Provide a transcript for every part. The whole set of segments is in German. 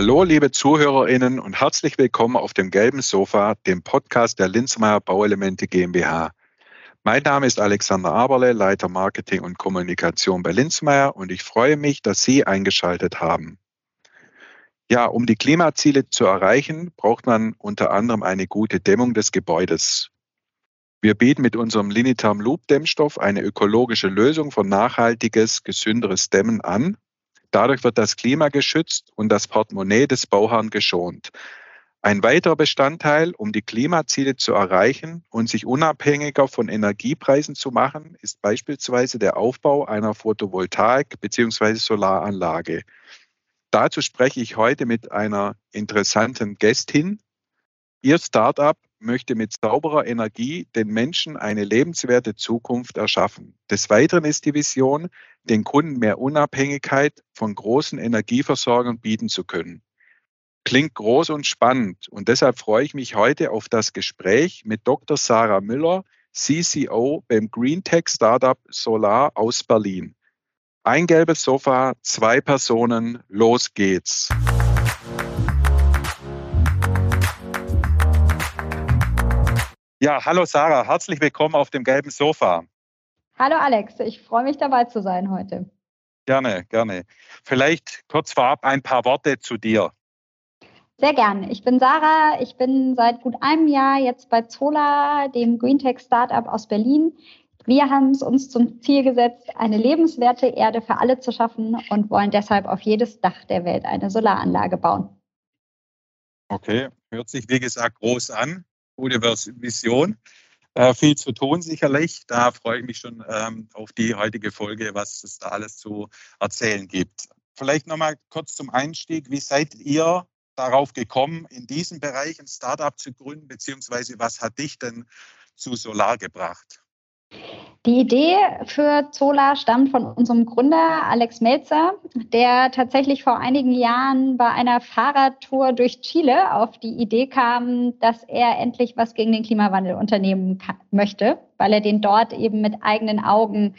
Hallo, liebe ZuhörerInnen und herzlich willkommen auf dem gelben Sofa, dem Podcast der Linzmeier Bauelemente GmbH. Mein Name ist Alexander Aberle, Leiter Marketing und Kommunikation bei Linzmeier und ich freue mich, dass Sie eingeschaltet haben. Ja, um die Klimaziele zu erreichen, braucht man unter anderem eine gute Dämmung des Gebäudes. Wir bieten mit unserem Linitam Loop Dämmstoff eine ökologische Lösung für nachhaltiges, gesünderes Dämmen an. Dadurch wird das Klima geschützt und das Portemonnaie des Bauherrn geschont. Ein weiterer Bestandteil, um die Klimaziele zu erreichen und sich unabhängiger von Energiepreisen zu machen, ist beispielsweise der Aufbau einer Photovoltaik- bzw. Solaranlage. Dazu spreche ich heute mit einer interessanten Gästin. Ihr Startup möchte mit sauberer Energie den Menschen eine lebenswerte Zukunft erschaffen. Des Weiteren ist die Vision, den Kunden mehr Unabhängigkeit von großen Energieversorgern bieten zu können. Klingt groß und spannend und deshalb freue ich mich heute auf das Gespräch mit Dr. Sarah Müller, CCO beim Green Tech Startup Solar aus Berlin. Ein gelbes Sofa, zwei Personen, los geht's. Ja, hallo Sarah, herzlich willkommen auf dem gelben Sofa. Hallo Alex, ich freue mich dabei zu sein heute. Gerne, gerne. Vielleicht kurz vorab ein paar Worte zu dir. Sehr gerne. Ich bin Sarah. Ich bin seit gut einem Jahr jetzt bei Zola, dem Greentech Startup aus Berlin. Wir haben es uns zum Ziel gesetzt, eine lebenswerte Erde für alle zu schaffen und wollen deshalb auf jedes Dach der Welt eine Solaranlage bauen. Okay, hört sich wie gesagt groß an. Gute Vision. Äh, viel zu tun sicherlich. Da freue ich mich schon ähm, auf die heutige Folge, was es da alles zu erzählen gibt. Vielleicht nochmal kurz zum Einstieg. Wie seid ihr darauf gekommen, in diesem Bereich ein Startup zu gründen, beziehungsweise was hat dich denn zu Solar gebracht? Die Idee für Zola stammt von unserem Gründer Alex Melzer, der tatsächlich vor einigen Jahren bei einer Fahrradtour durch Chile auf die Idee kam, dass er endlich was gegen den Klimawandel unternehmen möchte, weil er den dort eben mit eigenen Augen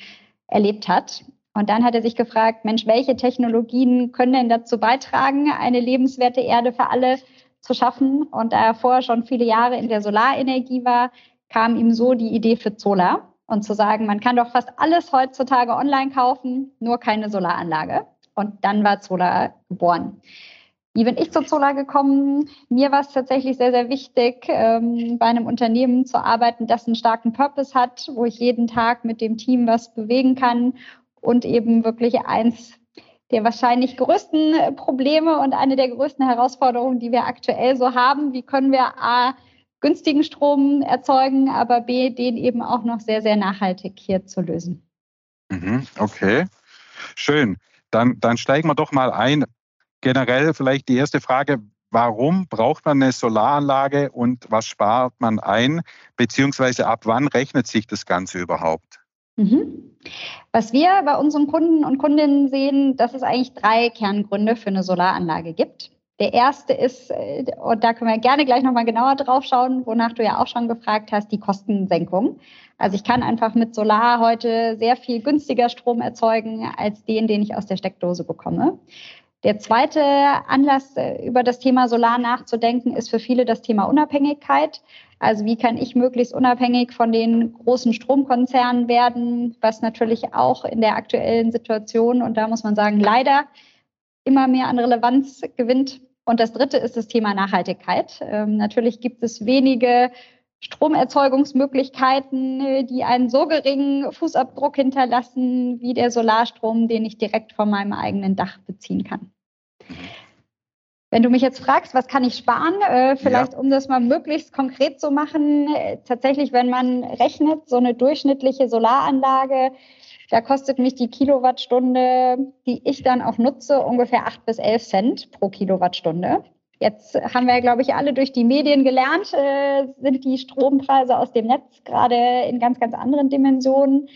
erlebt hat. Und dann hat er sich gefragt, Mensch, welche Technologien können denn dazu beitragen, eine lebenswerte Erde für alle zu schaffen? Und da er vorher schon viele Jahre in der Solarenergie war, kam ihm so die Idee für Zola und zu sagen, man kann doch fast alles heutzutage online kaufen, nur keine Solaranlage. Und dann war Zola geboren. Wie bin ich zu Zola gekommen? Mir war es tatsächlich sehr, sehr wichtig, ähm, bei einem Unternehmen zu arbeiten, das einen starken Purpose hat, wo ich jeden Tag mit dem Team was bewegen kann und eben wirklich eins der wahrscheinlich größten Probleme und eine der größten Herausforderungen, die wir aktuell so haben. Wie können wir A, günstigen Strom erzeugen, aber B, den eben auch noch sehr, sehr nachhaltig hier zu lösen. Mhm, okay, schön. Dann, dann steigen wir doch mal ein. Generell vielleicht die erste Frage, warum braucht man eine Solaranlage und was spart man ein, beziehungsweise ab wann rechnet sich das Ganze überhaupt? Mhm. Was wir bei unseren Kunden und Kundinnen sehen, dass es eigentlich drei Kerngründe für eine Solaranlage gibt. Der erste ist, äh, und da können wir gerne gleich nochmal genauer drauf schauen, wonach du ja auch schon gefragt hast, die Kostensenkung. Also ich kann einfach mit Solar heute sehr viel günstiger Strom erzeugen als den, den ich aus der Steckdose bekomme. Der zweite Anlass, äh, über das Thema Solar nachzudenken, ist für viele das Thema Unabhängigkeit. Also wie kann ich möglichst unabhängig von den großen Stromkonzernen werden, was natürlich auch in der aktuellen Situation, und da muss man sagen, leider immer mehr an Relevanz gewinnt, und das dritte ist das Thema Nachhaltigkeit. Ähm, natürlich gibt es wenige Stromerzeugungsmöglichkeiten, die einen so geringen Fußabdruck hinterlassen wie der Solarstrom, den ich direkt von meinem eigenen Dach beziehen kann. Wenn du mich jetzt fragst, was kann ich sparen, äh, vielleicht ja. um das mal möglichst konkret zu machen, äh, tatsächlich, wenn man rechnet, so eine durchschnittliche Solaranlage da kostet mich die Kilowattstunde, die ich dann auch nutze, ungefähr acht bis elf Cent pro Kilowattstunde. Jetzt haben wir, glaube ich, alle durch die Medien gelernt, äh, sind die Strompreise aus dem Netz gerade in ganz, ganz anderen Dimensionen.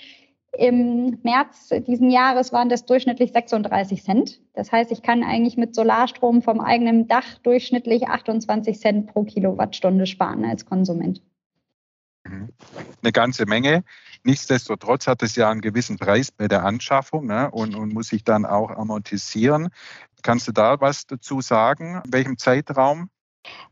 Im März diesen Jahres waren das durchschnittlich 36 Cent. Das heißt, ich kann eigentlich mit Solarstrom vom eigenen Dach durchschnittlich 28 Cent pro Kilowattstunde sparen als Konsument. Mhm. eine ganze Menge. Nichtsdestotrotz hat es ja einen gewissen Preis bei der Anschaffung ne, und, und muss sich dann auch amortisieren. Kannst du da was dazu sagen? In welchem Zeitraum?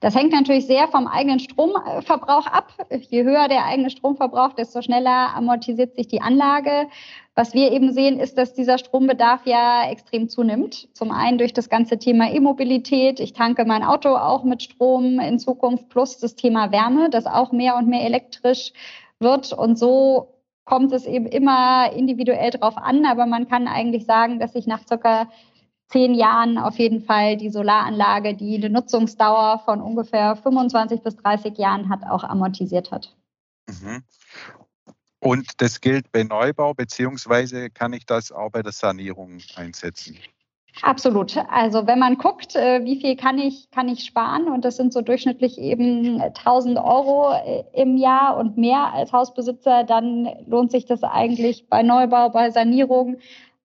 Das hängt natürlich sehr vom eigenen Stromverbrauch ab. Je höher der eigene Stromverbrauch, desto schneller amortisiert sich die Anlage. Was wir eben sehen, ist, dass dieser Strombedarf ja extrem zunimmt. Zum einen durch das ganze Thema E-Mobilität. Ich tanke mein Auto auch mit Strom in Zukunft, plus das Thema Wärme, das auch mehr und mehr elektrisch wird. Und so kommt es eben immer individuell drauf an. Aber man kann eigentlich sagen, dass sich nach circa zehn Jahren auf jeden Fall die Solaranlage, die eine Nutzungsdauer von ungefähr 25 bis 30 Jahren hat, auch amortisiert hat. Mhm. Und das gilt bei Neubau, beziehungsweise kann ich das auch bei der Sanierung einsetzen? Absolut. Also wenn man guckt, äh, wie viel kann ich, kann ich sparen und das sind so durchschnittlich eben 1000 Euro äh, im Jahr und mehr als Hausbesitzer, dann lohnt sich das eigentlich bei Neubau, bei Sanierung.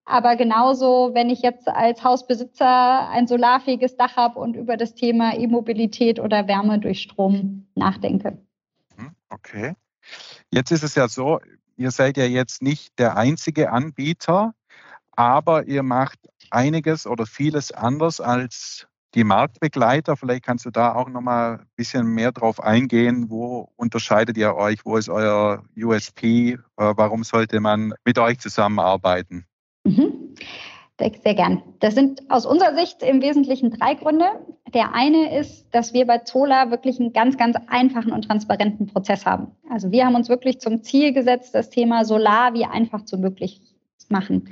Aber genauso, wenn ich jetzt als Hausbesitzer ein solarfähiges Dach habe und über das Thema E-Mobilität oder Wärme durch Strom nachdenke. Hm, okay. Jetzt ist es ja so, ihr seid ja jetzt nicht der einzige Anbieter, aber ihr macht einiges oder vieles anders als die Marktbegleiter. Vielleicht kannst du da auch noch mal ein bisschen mehr drauf eingehen. Wo unterscheidet ihr euch? Wo ist euer USP? Äh, warum sollte man mit euch zusammenarbeiten? Mhm. Sehr gern. Das sind aus unserer Sicht im Wesentlichen drei Gründe. Der eine ist, dass wir bei Zola wirklich einen ganz, ganz einfachen und transparenten Prozess haben. Also wir haben uns wirklich zum Ziel gesetzt, das Thema Solar wie einfach zu möglich machen.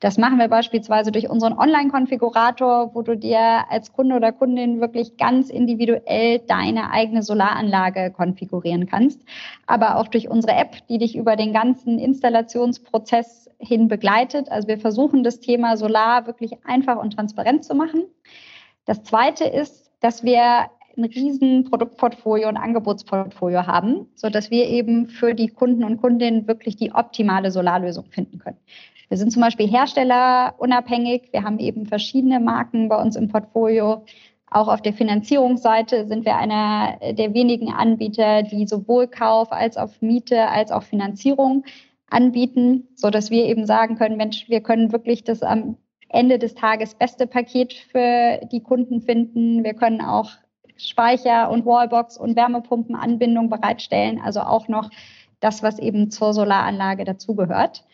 Das machen wir beispielsweise durch unseren Online-Konfigurator, wo du dir als Kunde oder Kundin wirklich ganz individuell deine eigene Solaranlage konfigurieren kannst. Aber auch durch unsere App, die dich über den ganzen Installationsprozess hin begleitet. Also wir versuchen das Thema Solar wirklich einfach und transparent zu machen. Das zweite ist, dass wir ein riesen Produktportfolio und Angebotsportfolio haben, so dass wir eben für die Kunden und Kundinnen wirklich die optimale Solarlösung finden können. Wir sind zum Beispiel herstellerunabhängig. Wir haben eben verschiedene Marken bei uns im Portfolio. Auch auf der Finanzierungsseite sind wir einer der wenigen Anbieter, die sowohl Kauf als auch Miete als auch Finanzierung anbieten, so dass wir eben sagen können, Mensch, wir können wirklich das am Ende des Tages beste Paket für die Kunden finden. Wir können auch Speicher und Wallbox und Wärmepumpenanbindung bereitstellen, also auch noch das, was eben zur Solaranlage dazugehört.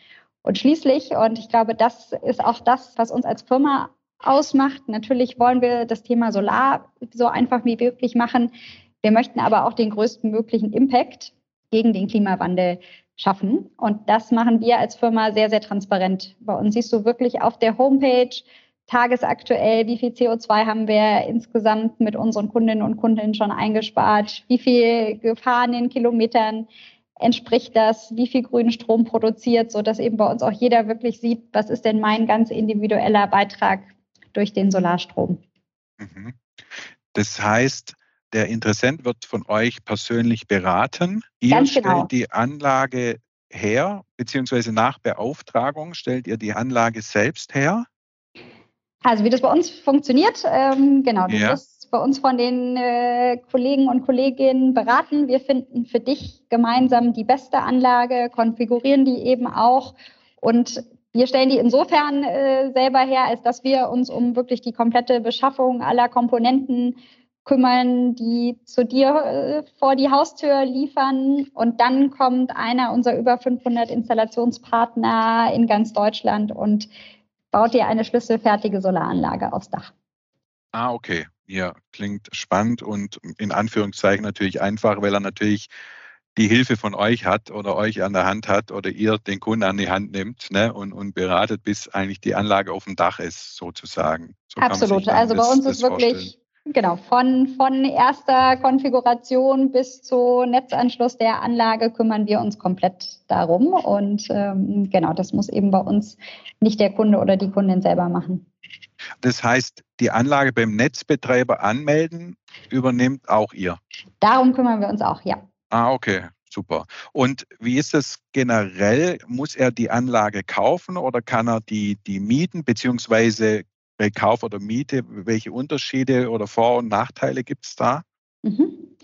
Und schließlich, und ich glaube, das ist auch das, was uns als Firma ausmacht. Natürlich wollen wir das Thema Solar so einfach wie möglich machen. Wir möchten aber auch den größten möglichen Impact gegen den Klimawandel schaffen. Und das machen wir als Firma sehr, sehr transparent. Bei uns siehst du wirklich auf der Homepage tagesaktuell, wie viel CO2 haben wir insgesamt mit unseren Kundinnen und Kunden schon eingespart, wie viel gefahrenen Kilometern entspricht das, wie viel grünen Strom produziert, so dass eben bei uns auch jeder wirklich sieht, was ist denn mein ganz individueller Beitrag durch den Solarstrom. Mhm. Das heißt, der Interessent wird von euch persönlich beraten. Ihr genau. stellt die Anlage her, beziehungsweise nach Beauftragung stellt ihr die Anlage selbst her? Also wie das bei uns funktioniert, ähm, genau, du ja. wirst bei uns von den äh, Kollegen und Kolleginnen beraten. Wir finden für dich gemeinsam die beste Anlage, konfigurieren die eben auch und wir stellen die insofern äh, selber her, als dass wir uns um wirklich die komplette Beschaffung aller Komponenten kümmern, die zu dir äh, vor die Haustür liefern. Und dann kommt einer unserer über 500 Installationspartner in ganz Deutschland und baut dir eine schlüsselfertige Solaranlage aufs Dach. Ah, okay. Ja, klingt spannend und in Anführungszeichen natürlich einfach, weil er natürlich die Hilfe von euch hat oder euch an der Hand hat oder ihr den Kunden an die Hand nimmt ne, und, und beratet, bis eigentlich die Anlage auf dem Dach ist, sozusagen. So Absolut. Also bei uns ist wirklich vorstellen. Genau, von, von erster Konfiguration bis zu Netzanschluss der Anlage kümmern wir uns komplett darum. Und ähm, genau, das muss eben bei uns nicht der Kunde oder die Kundin selber machen. Das heißt, die Anlage beim Netzbetreiber anmelden übernimmt auch ihr? Darum kümmern wir uns auch, ja. Ah, okay. Super. Und wie ist es generell? Muss er die Anlage kaufen oder kann er die, die mieten, beziehungsweise bei Kauf oder Miete, welche Unterschiede oder Vor- und Nachteile gibt es da? Mhm.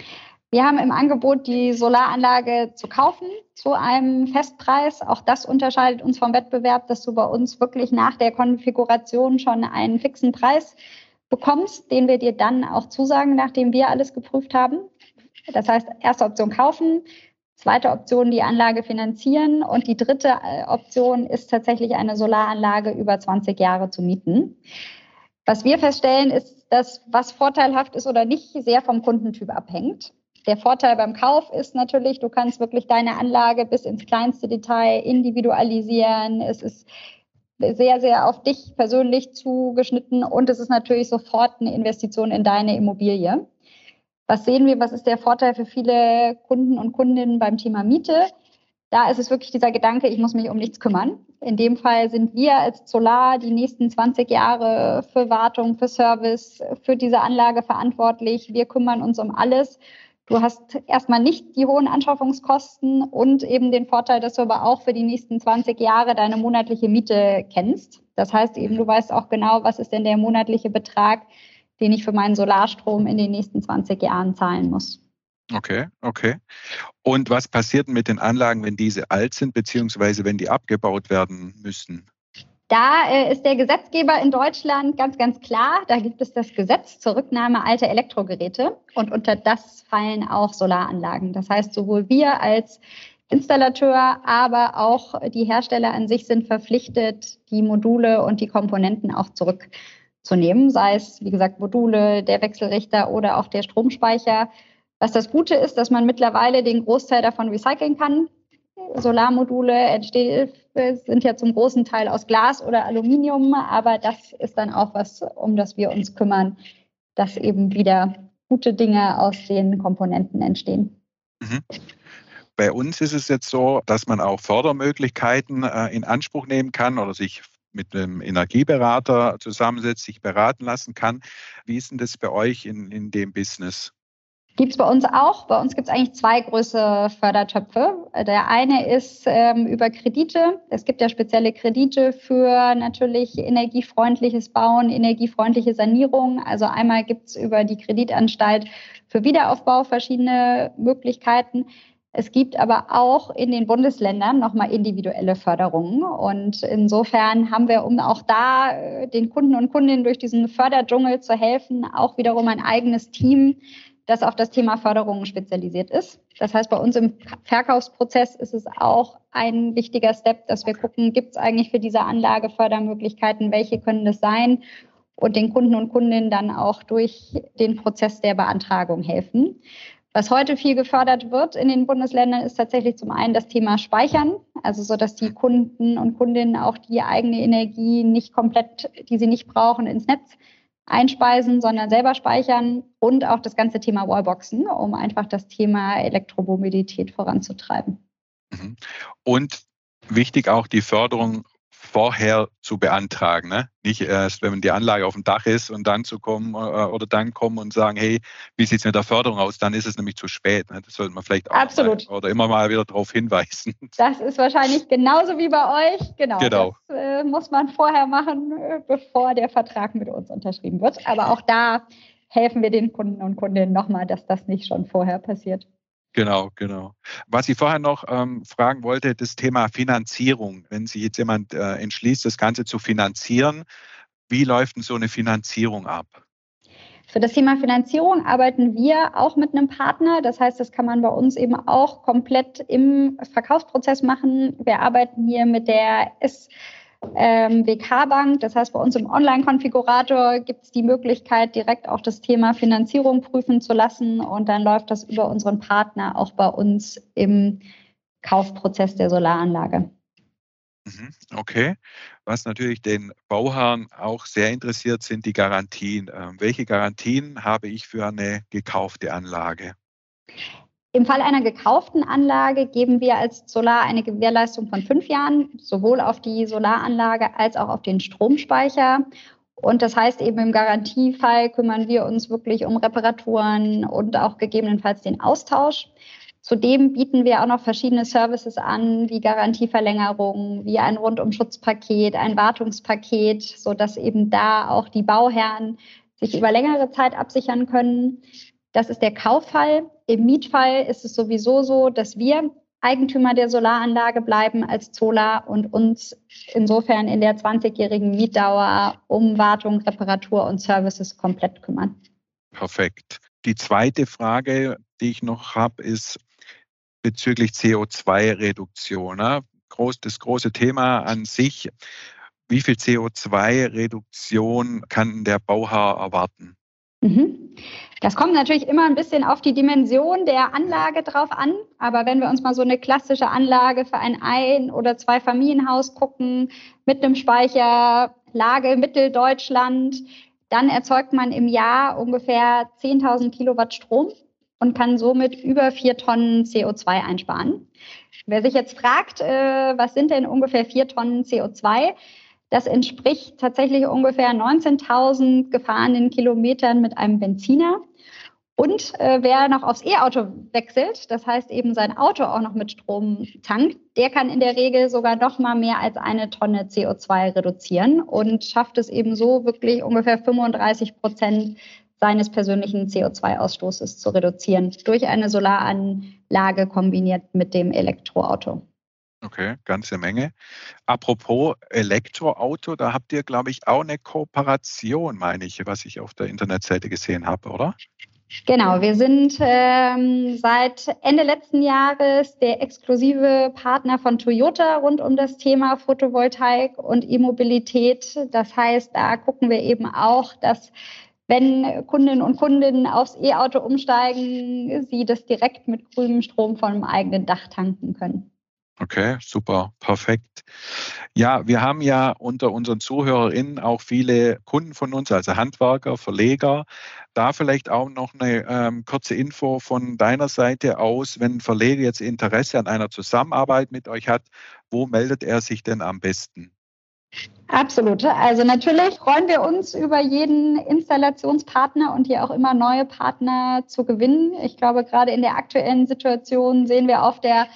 Wir haben im Angebot, die Solaranlage zu kaufen zu einem Festpreis. Auch das unterscheidet uns vom Wettbewerb, dass du bei uns wirklich nach der Konfiguration schon einen fixen Preis bekommst, den wir dir dann auch zusagen, nachdem wir alles geprüft haben. Das heißt, erste Option kaufen, zweite Option die Anlage finanzieren und die dritte äh, Option ist tatsächlich eine Solaranlage über 20 Jahre zu mieten. Was wir feststellen, ist, dass was vorteilhaft ist oder nicht, sehr vom Kundentyp abhängt. Der Vorteil beim Kauf ist natürlich, du kannst wirklich deine Anlage bis ins kleinste Detail individualisieren. Es ist sehr, sehr auf dich persönlich zugeschnitten und es ist natürlich sofort eine Investition in deine Immobilie. Was sehen wir? Was ist der Vorteil für viele Kunden und Kundinnen beim Thema Miete? Da ist es wirklich dieser Gedanke, ich muss mich um nichts kümmern. In dem Fall sind wir als Solar die nächsten 20 Jahre für Wartung, für Service, für diese Anlage verantwortlich. Wir kümmern uns um alles. Du hast erstmal nicht die hohen Anschaffungskosten und eben den Vorteil, dass du aber auch für die nächsten 20 Jahre deine monatliche Miete kennst. Das heißt eben, du weißt auch genau, was ist denn der monatliche Betrag, den ich für meinen Solarstrom in den nächsten 20 Jahren zahlen muss. Okay, okay. Und was passiert mit den Anlagen, wenn diese alt sind, beziehungsweise wenn die abgebaut werden müssen? Da äh, ist der Gesetzgeber in Deutschland ganz, ganz klar. Da gibt es das Gesetz zur Rücknahme alter Elektrogeräte und unter das fallen auch Solaranlagen. Das heißt, sowohl wir als Installateur, aber auch die Hersteller an sich sind verpflichtet, die Module und die Komponenten auch zurückzunehmen, sei es, wie gesagt, Module, der Wechselrichter oder auch der Stromspeicher. Was das Gute ist, dass man mittlerweile den Großteil davon recyceln kann. Solarmodule sind ja zum großen Teil aus Glas oder Aluminium, aber das ist dann auch was, um das wir uns kümmern, dass eben wieder gute Dinge aus den Komponenten entstehen. Mhm. Bei uns ist es jetzt so, dass man auch Fördermöglichkeiten äh, in Anspruch nehmen kann oder sich mit einem Energieberater zusammensetzt, sich beraten lassen kann. Wie ist denn das bei euch in, in dem Business? Gibt es bei uns auch. Bei uns gibt es eigentlich zwei große Fördertöpfe. Der eine ist ähm, über Kredite. Es gibt ja spezielle Kredite für natürlich energiefreundliches Bauen, energiefreundliche Sanierung. Also einmal gibt es über die Kreditanstalt für Wiederaufbau verschiedene Möglichkeiten. Es gibt aber auch in den Bundesländern nochmal individuelle Förderungen. Und insofern haben wir, um auch da äh, den Kunden und Kundinnen durch diesen Förderdschungel zu helfen, auch wiederum ein eigenes Team, das auf das Thema Förderungen spezialisiert ist. Das heißt, bei uns im Verkaufsprozess ist es auch ein wichtiger Step, dass wir gucken, gibt es eigentlich für diese Anlage Fördermöglichkeiten, welche können das sein und den Kunden und Kundinnen dann auch durch den Prozess der Beantragung helfen. Was heute viel gefördert wird in den Bundesländern, ist tatsächlich zum einen das Thema Speichern, also so, dass die Kunden und Kundinnen auch die eigene Energie nicht komplett, die sie nicht brauchen, ins Netz einspeisen, sondern selber speichern und auch das ganze Thema Wallboxen, um einfach das Thema Elektromobilität voranzutreiben. Mhm. Und wichtig auch die Förderung vorher zu beantragen. Ne? Nicht erst, wenn die Anlage auf dem Dach ist und dann zu kommen äh, oder dann kommen und sagen, hey, wie sieht es mit der Förderung aus? Dann ist es nämlich zu spät. Ne? Das sollte man vielleicht auch Absolut. oder immer mal wieder darauf hinweisen. Das ist wahrscheinlich genauso wie bei euch. Genau. genau. Das äh, muss man vorher machen, äh, bevor der Vertrag mit uns unterschrieben wird. Aber auch da helfen wir den Kunden und Kundinnen nochmal, dass das nicht schon vorher passiert. Genau, genau. Was ich vorher noch ähm, fragen wollte, das Thema Finanzierung. Wenn sich jetzt jemand äh, entschließt, das Ganze zu finanzieren, wie läuft denn so eine Finanzierung ab? Für das Thema Finanzierung arbeiten wir auch mit einem Partner. Das heißt, das kann man bei uns eben auch komplett im Verkaufsprozess machen. Wir arbeiten hier mit der S ähm, WK-Bank. Das heißt, bei uns im Online-Konfigurator gibt es die Möglichkeit, direkt auch das Thema Finanzierung prüfen zu lassen. Und dann läuft das über unseren Partner auch bei uns im Kaufprozess der Solaranlage. Mhm, okay. Was natürlich den Bauherrn auch sehr interessiert, sind die Garantien. Ähm, welche Garantien habe ich für eine gekaufte Anlage? Im Fall einer gekauften Anlage geben wir als Solar eine Gewährleistung von fünf Jahren, sowohl auf die Solaranlage als auch auf den Stromspeicher. Und das heißt eben im Garantiefall kümmern wir uns wirklich um Reparaturen und auch gegebenenfalls den Austausch. Zudem bieten wir auch noch verschiedene Services an, wie Garantieverlängerung, wie ein Rundumschutzpaket, ein Wartungspaket, so dass eben da auch die Bauherren sich über längere Zeit absichern können. Das ist der Kauffall. Im Mietfall ist es sowieso so, dass wir Eigentümer der Solaranlage bleiben als Zola und uns insofern in der 20-jährigen Mietdauer um Wartung, Reparatur und Services komplett kümmern. Perfekt. Die zweite Frage, die ich noch habe, ist bezüglich CO2-Reduktion. Ne? Groß, das große Thema an sich. Wie viel CO2-Reduktion kann der Bauherr erwarten? Mhm. Das kommt natürlich immer ein bisschen auf die Dimension der Anlage drauf an. Aber wenn wir uns mal so eine klassische Anlage für ein Ein- oder Zwei-Familienhaus gucken, mit einem Speicher, Lage Mitteldeutschland, dann erzeugt man im Jahr ungefähr 10.000 Kilowatt Strom und kann somit über vier Tonnen CO2 einsparen. Wer sich jetzt fragt, äh, was sind denn ungefähr vier Tonnen CO2? Das entspricht tatsächlich ungefähr 19.000 gefahrenen Kilometern mit einem Benziner. Und äh, wer noch aufs E-Auto wechselt, das heißt eben sein Auto auch noch mit Strom tankt, der kann in der Regel sogar noch mal mehr als eine Tonne CO2 reduzieren und schafft es eben so wirklich ungefähr 35 Prozent seines persönlichen CO2-Ausstoßes zu reduzieren durch eine Solaranlage kombiniert mit dem Elektroauto. Okay, ganze Menge. Apropos Elektroauto, da habt ihr, glaube ich, auch eine Kooperation, meine ich, was ich auf der Internetseite gesehen habe, oder? Genau, wir sind ähm, seit Ende letzten Jahres der exklusive Partner von Toyota rund um das Thema Photovoltaik und E-Mobilität. Das heißt, da gucken wir eben auch, dass wenn Kundinnen und Kunden aufs E-Auto umsteigen, sie das direkt mit grünem Strom einem eigenen Dach tanken können. Okay, super, perfekt. Ja, wir haben ja unter unseren ZuhörerInnen auch viele Kunden von uns, also Handwerker, Verleger. Da vielleicht auch noch eine ähm, kurze Info von deiner Seite aus. Wenn ein Verleger jetzt Interesse an einer Zusammenarbeit mit euch hat, wo meldet er sich denn am besten? Absolut. Also natürlich freuen wir uns über jeden Installationspartner und hier auch immer neue Partner zu gewinnen. Ich glaube, gerade in der aktuellen Situation sehen wir auf der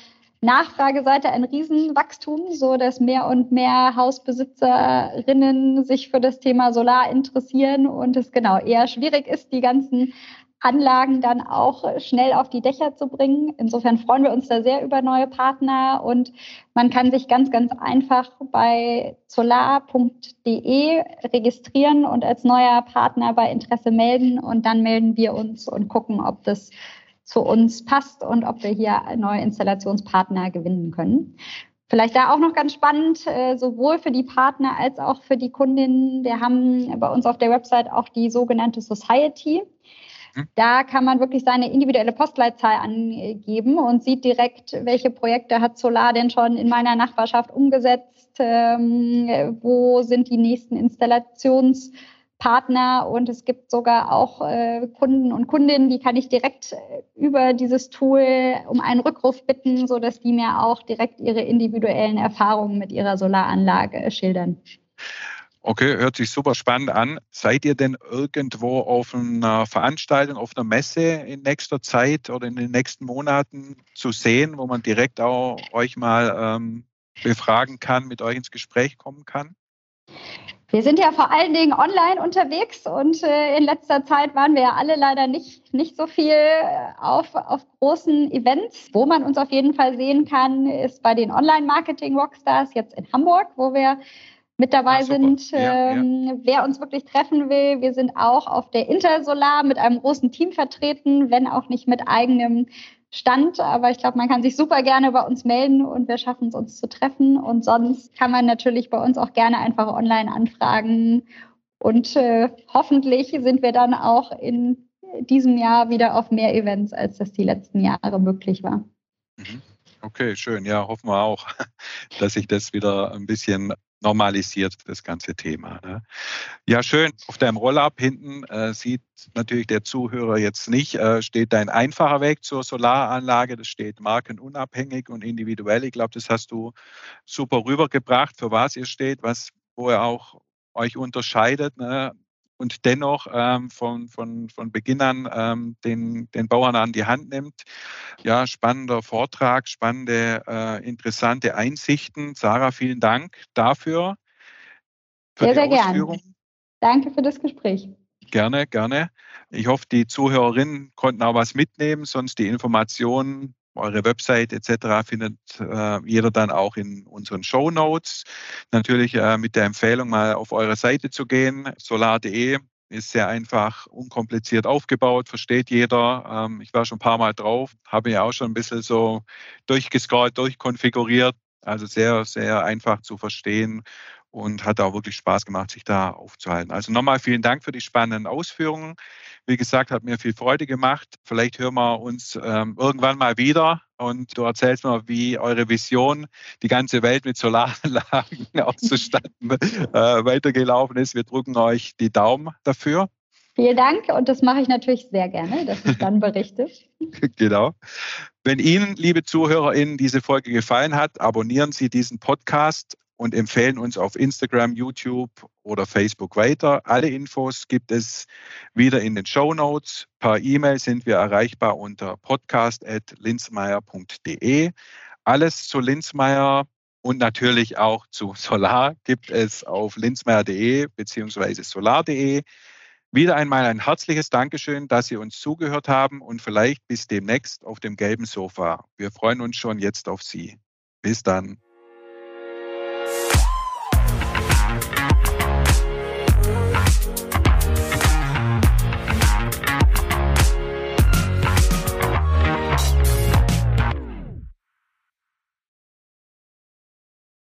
Nachfrageseite ein Riesenwachstum, so dass mehr und mehr Hausbesitzerinnen sich für das Thema Solar interessieren und es genau eher schwierig ist, die ganzen Anlagen dann auch schnell auf die Dächer zu bringen. Insofern freuen wir uns da sehr über neue Partner und man kann sich ganz, ganz einfach bei solar.de registrieren und als neuer Partner bei Interesse melden und dann melden wir uns und gucken, ob das zu uns passt und ob wir hier neue Installationspartner gewinnen können. Vielleicht da auch noch ganz spannend, äh, sowohl für die Partner als auch für die Kundinnen. Wir haben bei uns auf der Website auch die sogenannte Society. Hm. Da kann man wirklich seine individuelle Postleitzahl angeben und sieht direkt, welche Projekte hat Solar denn schon in meiner Nachbarschaft umgesetzt, ähm, wo sind die nächsten Installations- Partner und es gibt sogar auch äh, Kunden und Kundinnen, die kann ich direkt äh, über dieses Tool um einen Rückruf bitten, so dass die mir auch direkt ihre individuellen Erfahrungen mit ihrer Solaranlage schildern. Okay, hört sich super spannend an. Seid ihr denn irgendwo auf einer Veranstaltung, auf einer Messe in nächster Zeit oder in den nächsten Monaten zu sehen, wo man direkt auch euch mal ähm, befragen kann, mit euch ins Gespräch kommen kann? Wir sind ja vor allen Dingen online unterwegs und äh, in letzter Zeit waren wir ja alle leider nicht, nicht so viel auf, auf großen Events. Wo man uns auf jeden Fall sehen kann, ist bei den Online-Marketing-Rockstars jetzt in Hamburg, wo wir mit dabei ah, sind. Ja, ähm, ja. Wer uns wirklich treffen will, wir sind auch auf der Intersolar mit einem großen Team vertreten, wenn auch nicht mit eigenem Stand. Aber ich glaube, man kann sich super gerne bei uns melden und wir schaffen es, uns zu treffen. Und sonst kann man natürlich bei uns auch gerne einfach online anfragen. Und äh, hoffentlich sind wir dann auch in diesem Jahr wieder auf mehr Events, als das die letzten Jahre möglich war. Mhm. Okay, schön. Ja, hoffen wir auch, dass sich das wieder ein bisschen normalisiert, das ganze Thema. Ne? Ja, schön. Auf deinem Roll-Up hinten äh, sieht natürlich der Zuhörer jetzt nicht, äh, steht dein einfacher Weg zur Solaranlage. Das steht markenunabhängig und individuell. Ich glaube, das hast du super rübergebracht, für was ihr steht, was, wo ihr auch euch unterscheidet. Ne? Und dennoch ähm, von, von, von Beginn an ähm, den, den Bauern an die Hand nimmt. Ja, spannender Vortrag, spannende, äh, interessante Einsichten. Sarah, vielen Dank dafür. Für sehr, sehr gerne. Danke für das Gespräch. Gerne, gerne. Ich hoffe, die Zuhörerinnen konnten auch was mitnehmen, sonst die Informationen, eure Website etc. findet äh, jeder dann auch in unseren Show Notes. Natürlich äh, mit der Empfehlung, mal auf eure Seite zu gehen, solar.de ist sehr einfach, unkompliziert aufgebaut, versteht jeder. Ähm, ich war schon ein paar Mal drauf, habe ja auch schon ein bisschen so durchgescrollt, durchkonfiguriert. Also sehr, sehr einfach zu verstehen und hat auch wirklich Spaß gemacht, sich da aufzuhalten. Also nochmal vielen Dank für die spannenden Ausführungen. Wie gesagt, hat mir viel Freude gemacht. Vielleicht hören wir uns ähm, irgendwann mal wieder und du erzählst mal, wie eure Vision, die ganze Welt mit Solaranlagen auszustatten, äh, weitergelaufen ist. Wir drücken euch die Daumen dafür. Vielen Dank und das mache ich natürlich sehr gerne, dass ich dann berichte. genau. Wenn Ihnen, liebe ZuhörerInnen, diese Folge gefallen hat, abonnieren Sie diesen Podcast und empfehlen uns auf Instagram, YouTube oder Facebook weiter. Alle Infos gibt es wieder in den Show Notes. Per E-Mail sind wir erreichbar unter podcast.linzmeier.de. Alles zu Linzmeier und natürlich auch zu Solar gibt es auf linzmeier.de bzw. solar.de. Wieder einmal ein herzliches Dankeschön, dass Sie uns zugehört haben und vielleicht bis demnächst auf dem gelben Sofa. Wir freuen uns schon jetzt auf Sie. Bis dann.